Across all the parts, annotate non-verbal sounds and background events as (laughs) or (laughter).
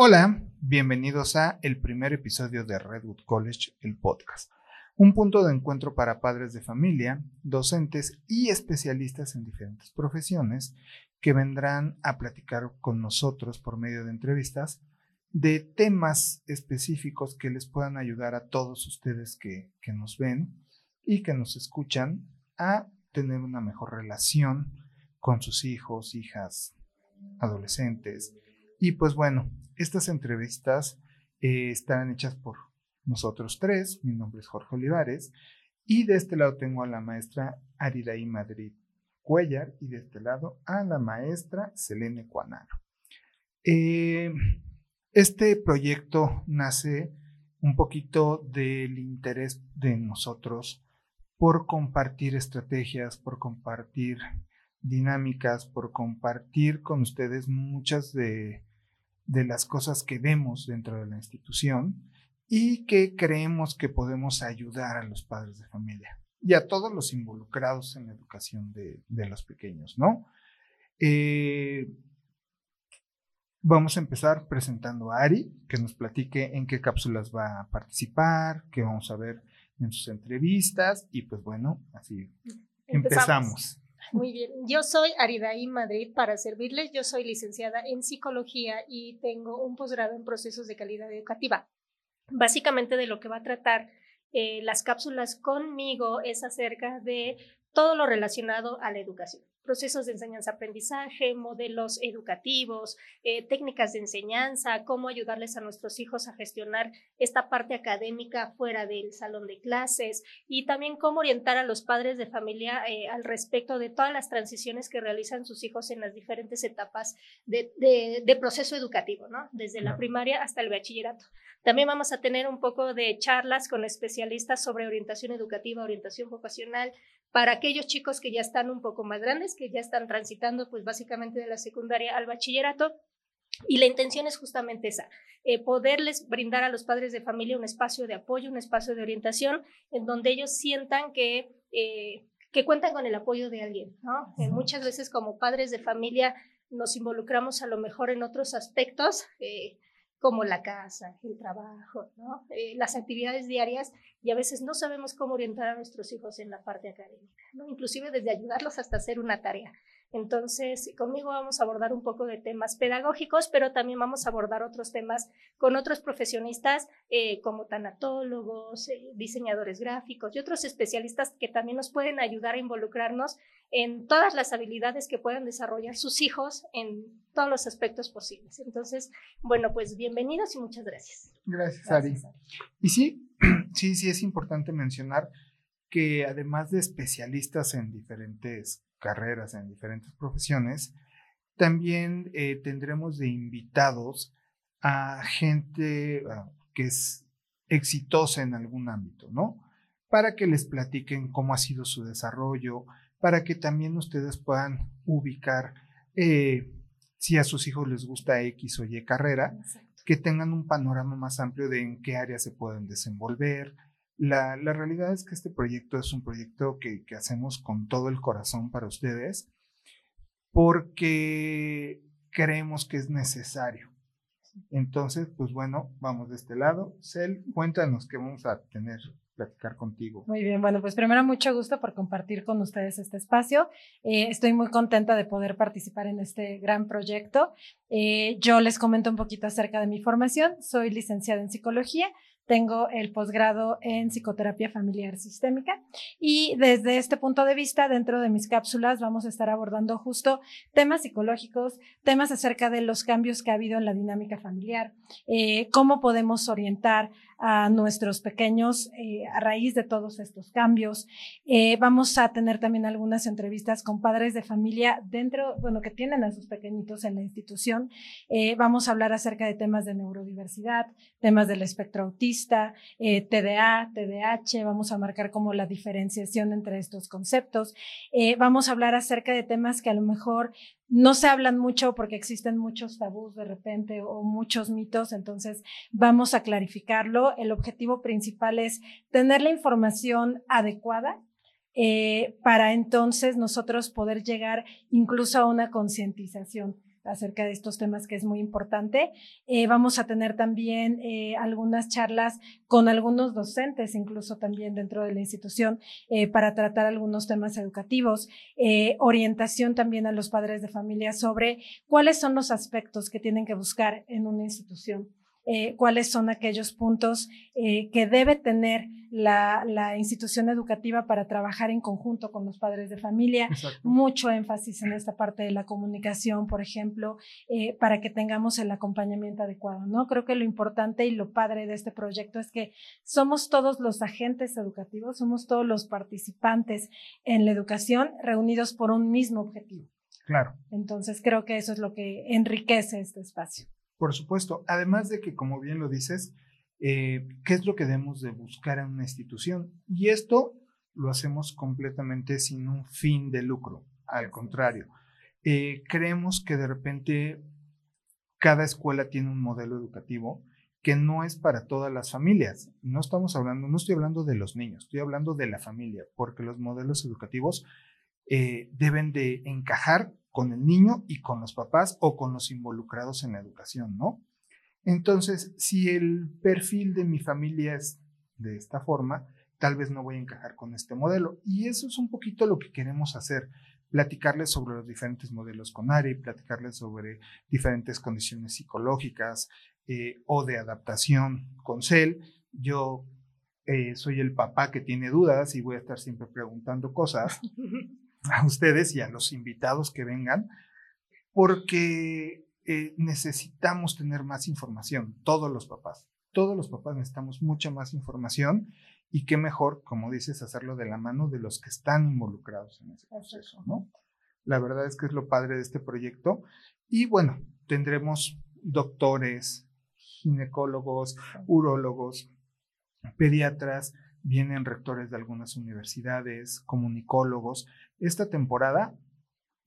Hola, bienvenidos a el primer episodio de Redwood College, el podcast. Un punto de encuentro para padres de familia, docentes y especialistas en diferentes profesiones que vendrán a platicar con nosotros por medio de entrevistas de temas específicos que les puedan ayudar a todos ustedes que, que nos ven y que nos escuchan a tener una mejor relación con sus hijos, hijas, adolescentes. Y pues bueno, estas entrevistas eh, están hechas por nosotros tres. Mi nombre es Jorge Olivares. Y de este lado tengo a la maestra Aridaí Madrid Cuellar y de este lado a la maestra Selene Cuanaro. Eh, este proyecto nace un poquito del interés de nosotros por compartir estrategias, por compartir dinámicas, por compartir con ustedes muchas de, las cosas que vemos dentro de la institución y que creemos que podemos ayudar a los padres de familia y a todos los involucrados en la educación de, los pequeños, ¿no? Eh, vamos a empezar presentando a Ari, que nos platique en qué cápsulas va a participar, qué vamos a ver en sus entrevistas y pues bueno, así empezamos. Muy bien, yo soy Aridaí Madrid para servirles. Yo soy licenciada en psicología y tengo un posgrado en procesos de calidad educativa. Básicamente de lo que va a tratar eh, las cápsulas conmigo es acerca de todo lo relacionado a la educación procesos de enseñanza-aprendizaje, modelos educativos, eh, técnicas de enseñanza, cómo ayudarles a nuestros hijos a gestionar esta parte académica fuera del salón de clases y también cómo orientar a los padres de familia eh, al respecto de todas las transiciones que realizan sus hijos en las diferentes etapas de, de proceso educativo, ¿no? desde la primaria hasta el bachillerato. También vamos a tener un poco de charlas con especialistas sobre orientación educativa, orientación vocacional, para aquellos chicos que ya están un poco más grandes, que ya están transitando pues básicamente de la secundaria al bachillerato. Y la intención es justamente esa, eh, poderles brindar a los padres de familia un espacio de apoyo, un espacio de orientación en donde ellos sientan que, eh, que cuentan con el apoyo de alguien. ¿no? Eh, muchas veces como padres de familia nos involucramos a lo mejor en otros aspectos como la casa, el trabajo, ¿no? Eh, las actividades diarias y a veces no sabemos cómo orientar a nuestros hijos en la parte académica, ¿no? inclusive desde ayudarlos hasta hacer una tarea. Entonces, conmigo vamos a abordar un poco de temas pedagógicos, pero también vamos a abordar otros temas con otros profesionistas eh, como tanatólogos, eh, diseñadores gráficos y otros especialistas que también nos pueden ayudar a involucrarnos en todas las habilidades que puedan desarrollar sus hijos en todos los aspectos posibles. Entonces, bueno, pues bienvenidos y muchas gracias. Gracias, Ari. Y sí, (clears throat) sí, sí es importante mencionar que además de especialistas en diferentes carreras, en diferentes profesiones, también eh, tendremos de invitados a gente ah, que es exitosa en algún ámbito, ¿no? Para que les platiquen cómo ha sido su desarrollo, para que también ustedes puedan ubicar eh, si a sus hijos les gusta X o Y carrera, que tengan un panorama más amplio de en qué áreas se pueden desenvolver. La, realidad es que este proyecto es un proyecto que, que hacemos con todo el corazón para ustedes porque creemos que es necesario. Entonces, pues bueno, vamos de este lado. Cel, cuéntanos qué vamos a tener platicar contigo. Muy bien, bueno, pues primero mucho gusto por compartir con ustedes este espacio. Eh, estoy muy contenta de poder participar en este gran proyecto. Eh, yo les comento un poquito acerca de mi formación. Soy licenciada en psicología, tengo el posgrado en psicoterapia familiar sistémica y desde este punto de vista, dentro de mis cápsulas vamos a estar abordando justo temas psicológicos, temas acerca de los cambios que ha habido en la dinámica familiar, eh, cómo podemos orientar a nuestros pequeños eh, a raíz de todos estos cambios. Eh, vamos a tener también algunas entrevistas con padres de familia dentro, bueno, que tienen a sus pequeñitos en la institución. Eh, vamos a hablar acerca de temas de neurodiversidad, temas del espectro autista, TDA, TDAH, vamos a marcar como la diferenciación entre estos conceptos. vamos a hablar acerca de temas que a lo mejor no se hablan mucho porque existen muchos tabús de repente o muchos mitos, entonces vamos a clarificarlo. El objetivo principal es tener la información adecuada eh, para entonces nosotros poder llegar incluso a una concientización acerca de estos temas que es muy importante. Eh, vamos a tener también eh, algunas charlas con algunos docentes, incluso también dentro de la institución, eh, para tratar algunos temas educativos, orientación también a los padres de familia sobre cuáles son los aspectos que tienen que buscar en una institución. Eh, cuáles son aquellos puntos eh, que debe tener la, institución educativa para trabajar en conjunto con los padres de familia. Mucho énfasis en esta parte de la comunicación, por ejemplo, eh, para que tengamos el acompañamiento adecuado. ¿no? Creo que lo importante y lo padre de este proyecto es que somos todos los agentes educativos, somos todos los participantes en la educación reunidos por un mismo objetivo. Claro. Entonces creo que eso es lo que enriquece este espacio. Por supuesto, además de que, como bien lo dices, eh, ¿qué es lo que debemos de buscar en una institución? Y esto lo hacemos completamente sin un fin de lucro, al contrario. Eh, creemos que de repente cada escuela tiene un modelo educativo que no es para todas las familias. No estamos hablando, no estoy hablando de los niños, estoy hablando de la familia, porque los modelos educativos eh, deben de encajar con el niño y con los papás o con los involucrados en la educación, ¿no? Entonces, si el perfil de mi familia es de esta forma, tal vez no voy a encajar con este modelo. Y eso es un poquito lo que queremos hacer, platicarles sobre los diferentes modelos con ARI, platicarles sobre diferentes condiciones psicológicas eh, o de adaptación con CEL. Yo eh, soy el papá que tiene dudas y voy a estar siempre preguntando cosas. (laughs) a ustedes y a los invitados que vengan, porque eh, necesitamos tener más información, todos los papás. Todos los papás necesitamos mucha más información y qué mejor, como dices, hacerlo de la mano de los que están involucrados en ese proceso, ¿no? La verdad es que es lo padre de este proyecto. Y bueno, tendremos doctores, ginecólogos, urólogos, pediatras, vienen rectores de algunas universidades, comunicólogos. Esta temporada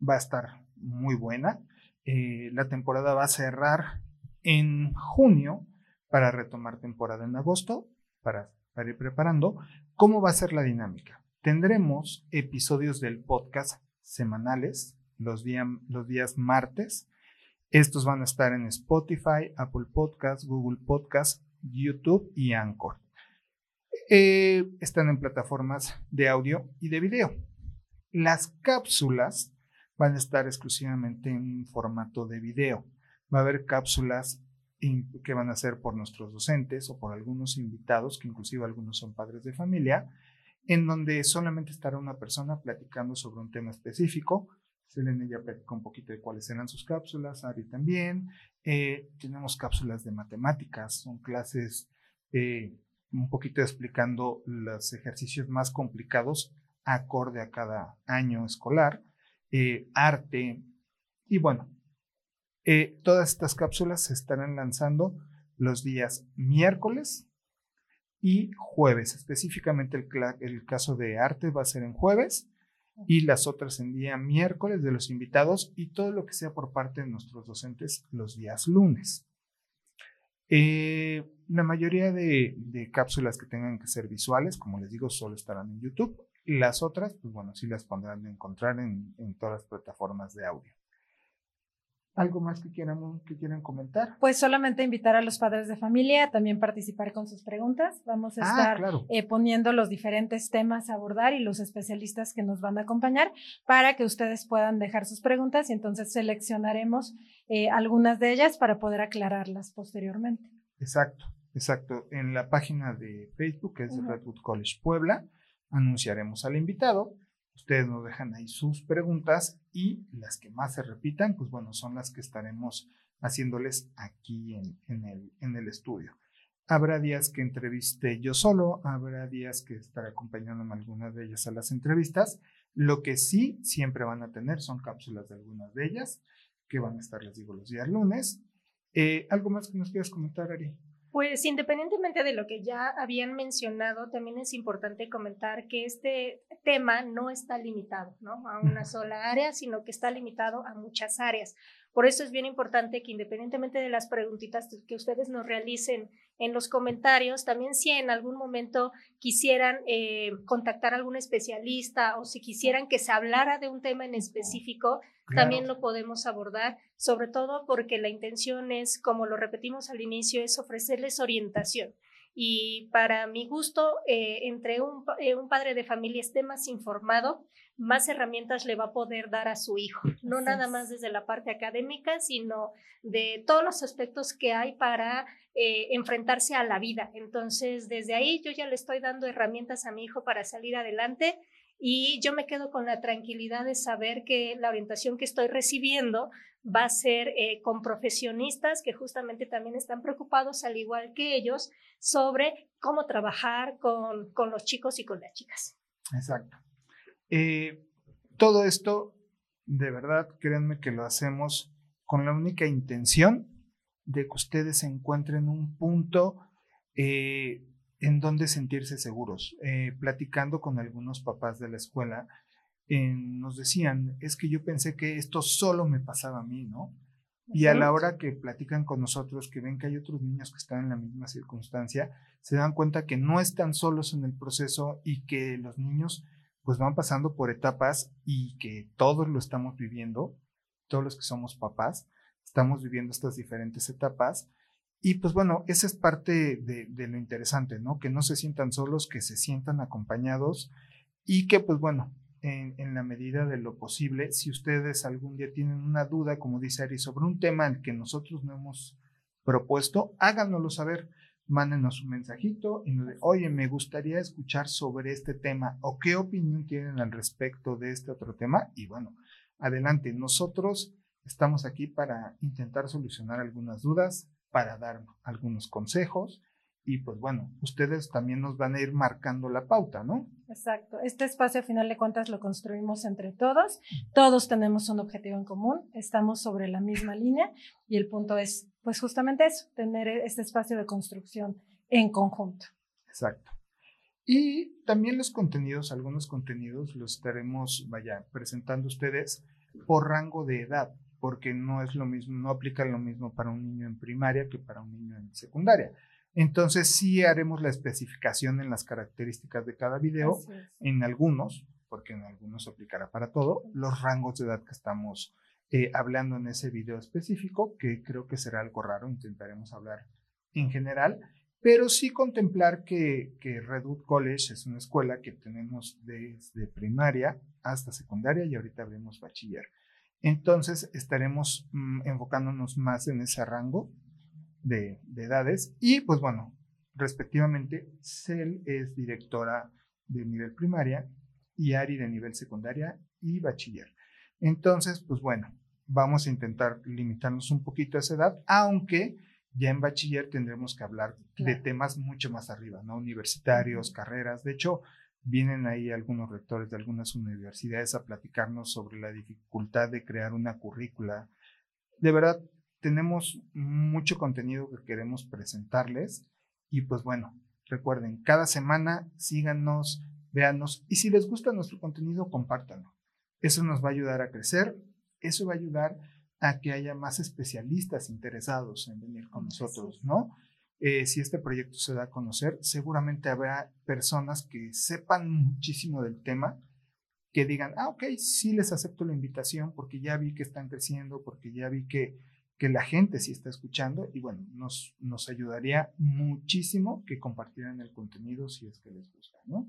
va a estar muy buena. Eh, la temporada va a cerrar en junio para retomar temporada en agosto, para, ir preparando. ¿Cómo va a ser la dinámica? Tendremos episodios del podcast semanales los, los días martes. Estos van a estar en Spotify, Apple Podcasts, Google Podcasts, YouTube y Anchor. Eh, están en plataformas de audio y de video. Las cápsulas van a estar exclusivamente en formato de video. Va a haber cápsulas que van a ser por nuestros docentes o por algunos invitados, que inclusive algunos son padres de familia, en donde solamente estará una persona platicando sobre un tema específico. Selene ya platicó un poquito de cuáles serán sus cápsulas, Ari también. Eh, tenemos cápsulas de matemáticas, son clases eh, un poquito explicando los ejercicios más complicados acorde a cada año escolar, eh, arte y bueno, eh, todas estas cápsulas se estarán lanzando los días miércoles y jueves. Específicamente el, el, caso de arte va a ser en jueves y las otras en día miércoles de los invitados y todo lo que sea por parte de nuestros docentes los días lunes. Eh, la mayoría de, cápsulas que tengan que ser visuales, como les digo, solo estarán en YouTube. Las otras, pues bueno, sí las pondrán a encontrar en, todas las plataformas de audio. ¿Algo más que quieran, que quieran comentar? Pues solamente invitar a los padres de familia a también participar con sus preguntas. Vamos a ah, estar eh, poniendo los diferentes temas a abordar y los especialistas que nos van a acompañar para que ustedes puedan dejar sus preguntas y entonces seleccionaremos eh, algunas de ellas para poder aclararlas posteriormente. Exacto. Exacto, en la página de Facebook, que es Redwood College Puebla, anunciaremos al invitado. Ustedes nos dejan ahí sus preguntas y las que más se repitan, pues bueno, son las que estaremos haciéndoles aquí en, el, en el estudio. Habrá días que entreviste yo solo, habrá días que estaré acompañándome algunas de ellas a las entrevistas. Lo que sí siempre van a tener son cápsulas de algunas de ellas, que van a estar, les digo, los días lunes. Eh, ¿Algo más que nos quieras comentar, Ari? Pues independientemente de lo que ya habían mencionado, también es importante comentar que este tema no está limitado ¿no? a una sola área, sino que está limitado a muchas áreas. Por eso es bien importante que independientemente de las preguntitas que ustedes nos realicen en los comentarios, también si en algún momento quisieran eh, contactar a algún especialista o si quisieran que se hablara de un tema en específico, también lo podemos abordar, sobre todo porque la intención es, como lo repetimos al inicio, es ofrecerles orientación. Y para mi gusto, eh, entre un, eh, un padre de familia esté más informado, más herramientas le va a poder dar a su hijo, (laughs) no nada más desde la parte académica, sino de todos los aspectos que hay para eh, enfrentarse a la vida. Entonces, desde ahí yo ya le estoy dando herramientas a mi hijo para salir adelante y yo me quedo con la tranquilidad de saber que la orientación que estoy recibiendo va a ser eh, con profesionistas que justamente también están preocupados, al igual que ellos, sobre cómo trabajar con, con los chicos y con las chicas. Exacto. Eh, todo esto, de verdad, créanme que lo hacemos con la única intención de que ustedes encuentren un punto eh, en donde sentirse seguros. Eh, platicando con algunos papás de la escuela, nos decían, es que yo pensé que esto solo me pasaba a mí, ¿no? Y a la hora que platican con nosotros, que ven que hay otros niños que están en la misma circunstancia, se dan cuenta que no están solos en el proceso y que los niños pues van pasando por etapas y que todos lo estamos viviendo, todos los que somos papás, estamos viviendo estas diferentes etapas. Y pues bueno, esa es parte de, lo interesante, ¿no? Que no se sientan solos, que se sientan acompañados y que pues bueno, en, la medida de lo posible, si ustedes algún día tienen una duda, como dice Ari, sobre un tema que nosotros no hemos propuesto, háganoslo saber mándenos un mensajito y nos digan, oye, me gustaría escuchar sobre este tema o qué opinión tienen al respecto de este otro tema. Y bueno, adelante, nosotros estamos aquí para intentar solucionar algunas dudas, para dar algunos consejos y pues bueno, ustedes también nos van a ir marcando la pauta, ¿no? Exacto. Este espacio, a final de cuentas, lo construimos entre todos. Todos tenemos un objetivo en común, estamos sobre la misma línea y el punto es, pues justamente eso, tener este espacio de construcción en conjunto. Exacto. Y también los contenidos, algunos contenidos los estaremos, vaya, presentando ustedes por rango de edad, porque no es lo mismo, no aplica lo mismo para un niño en primaria que para un niño en secundaria. Entonces sí haremos la especificación en las características de cada video, en algunos, porque en algunos aplicará para todo, los rangos de edad que estamos eh, hablando en ese video específico, que creo que será algo raro, intentaremos hablar en general, pero sí contemplar que, Redwood College es una escuela que tenemos desde primaria hasta secundaria y ahorita vemos bachiller. Entonces estaremos mm, enfocándonos más en ese rango de, edades. Y pues bueno, respectivamente, Cel es directora de nivel primaria y Ari de nivel secundaria y bachiller. Entonces, pues bueno, vamos a intentar limitarnos un poquito a esa edad, aunque ya en bachiller tendremos que hablar de temas mucho más arriba, ¿no? Universitarios, carreras. De hecho, vienen ahí algunos rectores de algunas universidades a platicarnos sobre la dificultad de crear una currícula. De verdad, tenemos mucho contenido que queremos presentarles y pues bueno, recuerden, cada semana síganos, véanos y si les gusta nuestro contenido, compártanlo. Eso nos va a ayudar a crecer, eso va a ayudar a que haya más especialistas interesados en venir con nosotros, ¿no? Eh, si este proyecto se da a conocer, seguramente habrá personas que sepan muchísimo del tema, que digan, ah, ok, sí les acepto la invitación porque ya vi que están creciendo, porque ya vi que que la gente sí está escuchando y bueno, nos, nos ayudaría muchísimo que compartieran el contenido si es que les gusta, ¿no?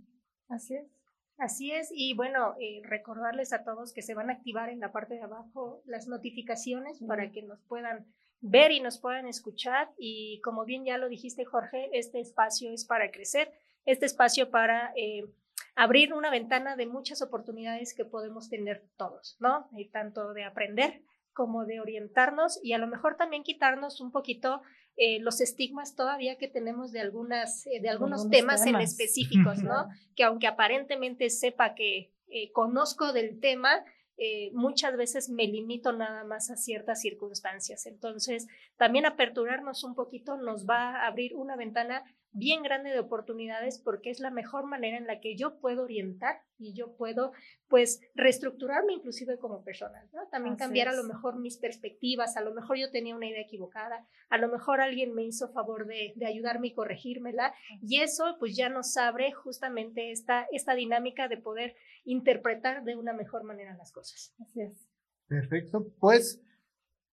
Así es. Así es, y bueno, eh, recordarles a todos que se van a activar en la parte de abajo las notificaciones para que nos puedan ver y nos puedan escuchar. Y como bien ya lo dijiste, Jorge, este espacio es para crecer, este espacio para eh, abrir una ventana de muchas oportunidades que podemos tener todos, ¿no? Y tanto de aprender como de orientarnos y a lo mejor también quitarnos un poquito eh, los estigmas todavía que tenemos de algunas eh, de algunos, temas, en específicos, ¿no? que aunque aparentemente sepa que eh, conozco del tema, muchas veces me limito nada más a ciertas circunstancias. Entonces, también aperturarnos un poquito nos va a abrir una ventana bien grande de oportunidades porque es la mejor manera en la que yo puedo orientar y yo puedo pues reestructurarme inclusive como persona, ¿no? También cambiar a lo mejor mis perspectivas, a lo mejor yo tenía una idea equivocada, a lo mejor alguien me hizo favor de, de ayudarme y corregírmela y eso pues ya nos abre justamente esta, esta dinámica de poder interpretar de una mejor manera las cosas. Así es. Perfecto, pues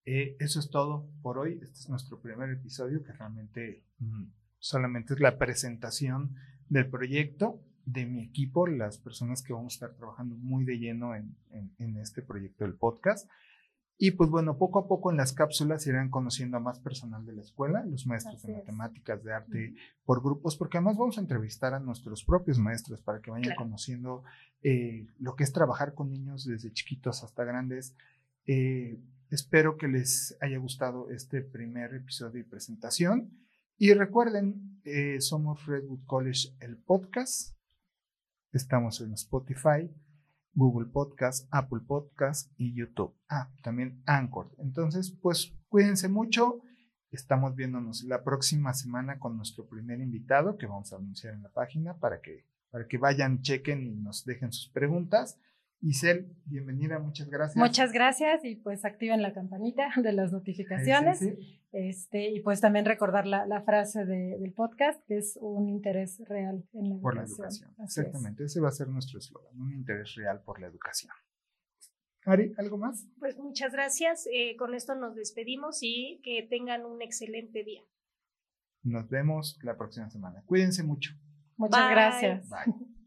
eh, eso es todo por hoy. Este es nuestro primer episodio que realmente mm, solamente es la presentación del proyecto de mi equipo, las personas que vamos a estar trabajando muy de lleno en, en, este proyecto del podcast. Y pues bueno, poco a poco en las cápsulas irán conociendo a más personal de la escuela, los maestros de matemáticas, de arte, por grupos, porque además vamos a entrevistar a nuestros propios maestros para que vayan conociendo eh, lo que es trabajar con niños desde chiquitos hasta grandes. Eh, espero que les haya gustado este primer episodio y presentación. Y recuerden, eh, somos Redwood College el podcast. Estamos en Spotify, Google Podcast, Apple Podcast y YouTube. Ah, también Anchor. Entonces, pues cuídense mucho. Estamos viéndonos la próxima semana con nuestro primer invitado que vamos a anunciar en la página para que, para que vayan, chequen y nos dejen sus preguntas. Isel, bienvenida, muchas gracias. Muchas gracias y pues activen la campanita (laughs) de las notificaciones. Este, y pues también recordar la, la frase de, del podcast, que es un interés real en la educación. Por la educación, exactamente. Ese va a ser nuestro eslogan, un interés real por la educación. Ari, ¿algo más? Pues muchas gracias. Eh, con esto nos despedimos y que tengan un excelente día. Nos vemos la próxima semana. Cuídense mucho. Muchas gracias. Bye.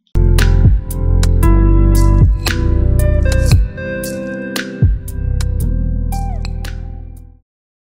Thank you.